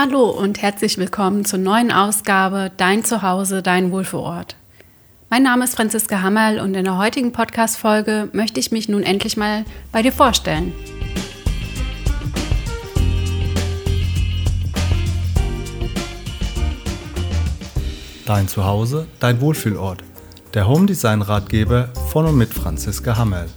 Hallo und herzlich willkommen zur neuen Ausgabe Dein Zuhause, dein Wohlfühlort. Mein Name ist Franziska Hammerl und in der heutigen Podcast-Folge möchte ich mich nun endlich mal bei dir vorstellen. Dein Zuhause, dein Wohlfühlort. Der Home Design Ratgeber von und mit Franziska Hammerl.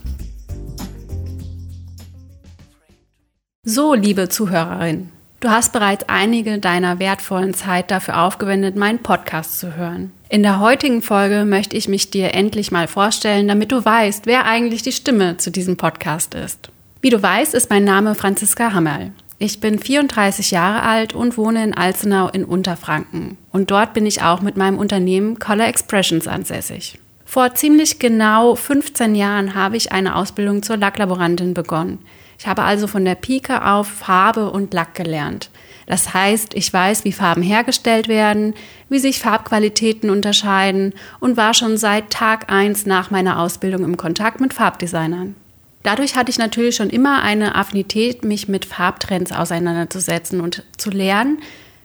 So, liebe Zuhörerin, Du hast bereits einige deiner wertvollen Zeit dafür aufgewendet, meinen Podcast zu hören. In der heutigen Folge möchte ich mich dir endlich mal vorstellen, damit du weißt, wer eigentlich die Stimme zu diesem Podcast ist. Wie du weißt, ist mein Name Franziska Hammerl. Ich bin 34 Jahre alt und wohne in Alzenau in Unterfranken. Und dort bin ich auch mit meinem Unternehmen Color Expressions ansässig. Vor ziemlich genau 15 Jahren habe ich eine Ausbildung zur Lacklaborantin begonnen. Ich habe also von der Pike auf Farbe und Lack gelernt. Das heißt, ich weiß, wie Farben hergestellt werden, wie sich Farbqualitäten unterscheiden und war schon seit Tag 1 nach meiner Ausbildung im Kontakt mit Farbdesignern. Dadurch hatte ich natürlich schon immer eine Affinität, mich mit Farbtrends auseinanderzusetzen und zu lernen,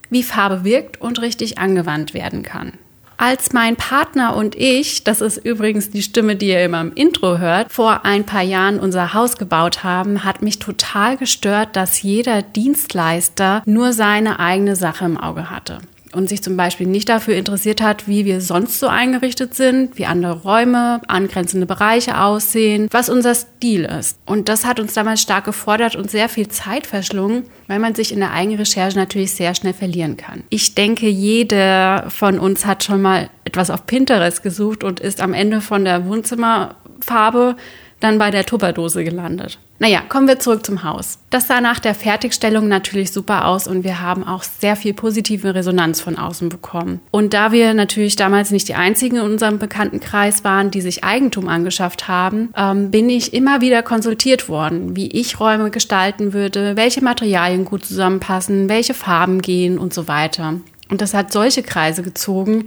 wie Farbe wirkt und richtig angewandt werden kann. Als mein Partner und ich, das ist übrigens die Stimme, die ihr immer im Intro hört, vor ein paar Jahren unser Haus gebaut haben, hat mich total gestört, dass jeder Dienstleister nur seine eigene Sache im Auge hatte und sich zum Beispiel nicht dafür interessiert hat, wie wir sonst so eingerichtet sind, wie andere Räume, angrenzende Bereiche aussehen, was unser Stil ist. Und das hat uns damals stark gefordert und sehr viel Zeit verschlungen, weil man sich in der eigenen Recherche natürlich sehr schnell verlieren kann. Ich denke, jeder von uns hat schon mal etwas auf Pinterest gesucht und ist am Ende von der Wohnzimmerfarbe dann bei der Tupperdose gelandet. Naja, kommen wir zurück zum Haus. Das sah nach der Fertigstellung natürlich super aus und wir haben auch sehr viel positive Resonanz von außen bekommen. Und da wir natürlich damals nicht die einzigen in unserem Bekanntenkreis waren, die sich Eigentum angeschafft haben, ähm, bin ich immer wieder konsultiert worden, wie ich Räume gestalten würde, welche Materialien gut zusammenpassen, welche Farben gehen und so weiter. Und das hat solche Kreise gezogen,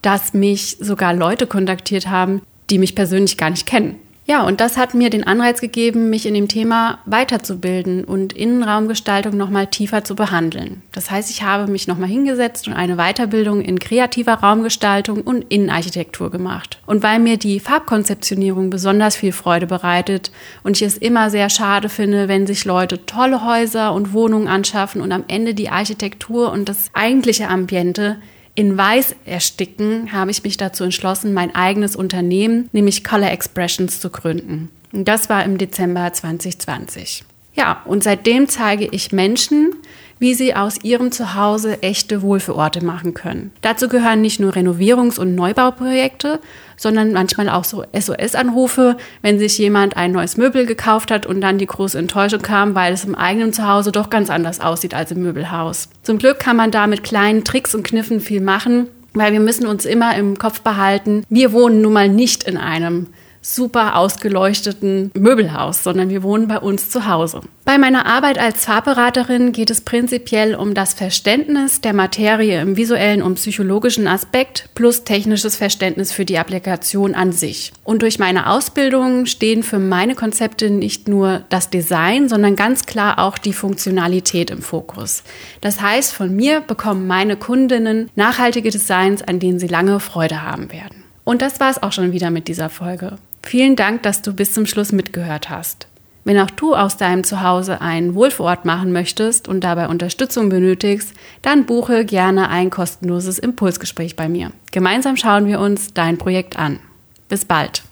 dass mich sogar Leute kontaktiert haben, die mich persönlich gar nicht kennen. Ja, und das hat mir den Anreiz gegeben, mich in dem Thema weiterzubilden und Innenraumgestaltung nochmal tiefer zu behandeln. Das heißt, ich habe mich nochmal hingesetzt und eine Weiterbildung in kreativer Raumgestaltung und Innenarchitektur gemacht. Und weil mir die Farbkonzeptionierung besonders viel Freude bereitet und ich es immer sehr schade finde, wenn sich Leute tolle Häuser und Wohnungen anschaffen und am Ende die Architektur und das eigentliche Ambiente in Weiß ersticken, habe ich mich dazu entschlossen, mein eigenes Unternehmen, nämlich Color Expressions, zu gründen. Und das war im Dezember 2020. Ja, und seitdem zeige ich Menschen, wie sie aus ihrem Zuhause echte Wohlfühlorte machen können. Dazu gehören nicht nur Renovierungs- und Neubauprojekte, sondern manchmal auch so SOS-Anrufe, wenn sich jemand ein neues Möbel gekauft hat und dann die große Enttäuschung kam, weil es im eigenen Zuhause doch ganz anders aussieht als im Möbelhaus. Zum Glück kann man da mit kleinen Tricks und Kniffen viel machen, weil wir müssen uns immer im Kopf behalten, wir wohnen nun mal nicht in einem super ausgeleuchteten Möbelhaus, sondern wir wohnen bei uns zu Hause. Bei meiner Arbeit als Farbberaterin geht es prinzipiell um das Verständnis der Materie im visuellen und psychologischen Aspekt plus technisches Verständnis für die Applikation an sich. Und durch meine Ausbildung stehen für meine Konzepte nicht nur das Design, sondern ganz klar auch die Funktionalität im Fokus. Das heißt, von mir bekommen meine Kundinnen nachhaltige Designs, an denen sie lange Freude haben werden. Und das war es auch schon wieder mit dieser Folge. Vielen Dank, dass du bis zum Schluss mitgehört hast. Wenn auch du aus deinem Zuhause einen Wohlfühlort machen möchtest und dabei Unterstützung benötigst, dann buche gerne ein kostenloses Impulsgespräch bei mir. Gemeinsam schauen wir uns dein Projekt an. Bis bald.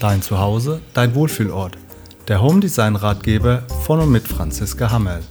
Dein Zuhause, dein Wohlfühlort der Home Design Ratgeber von und mit Franziska Hammerl.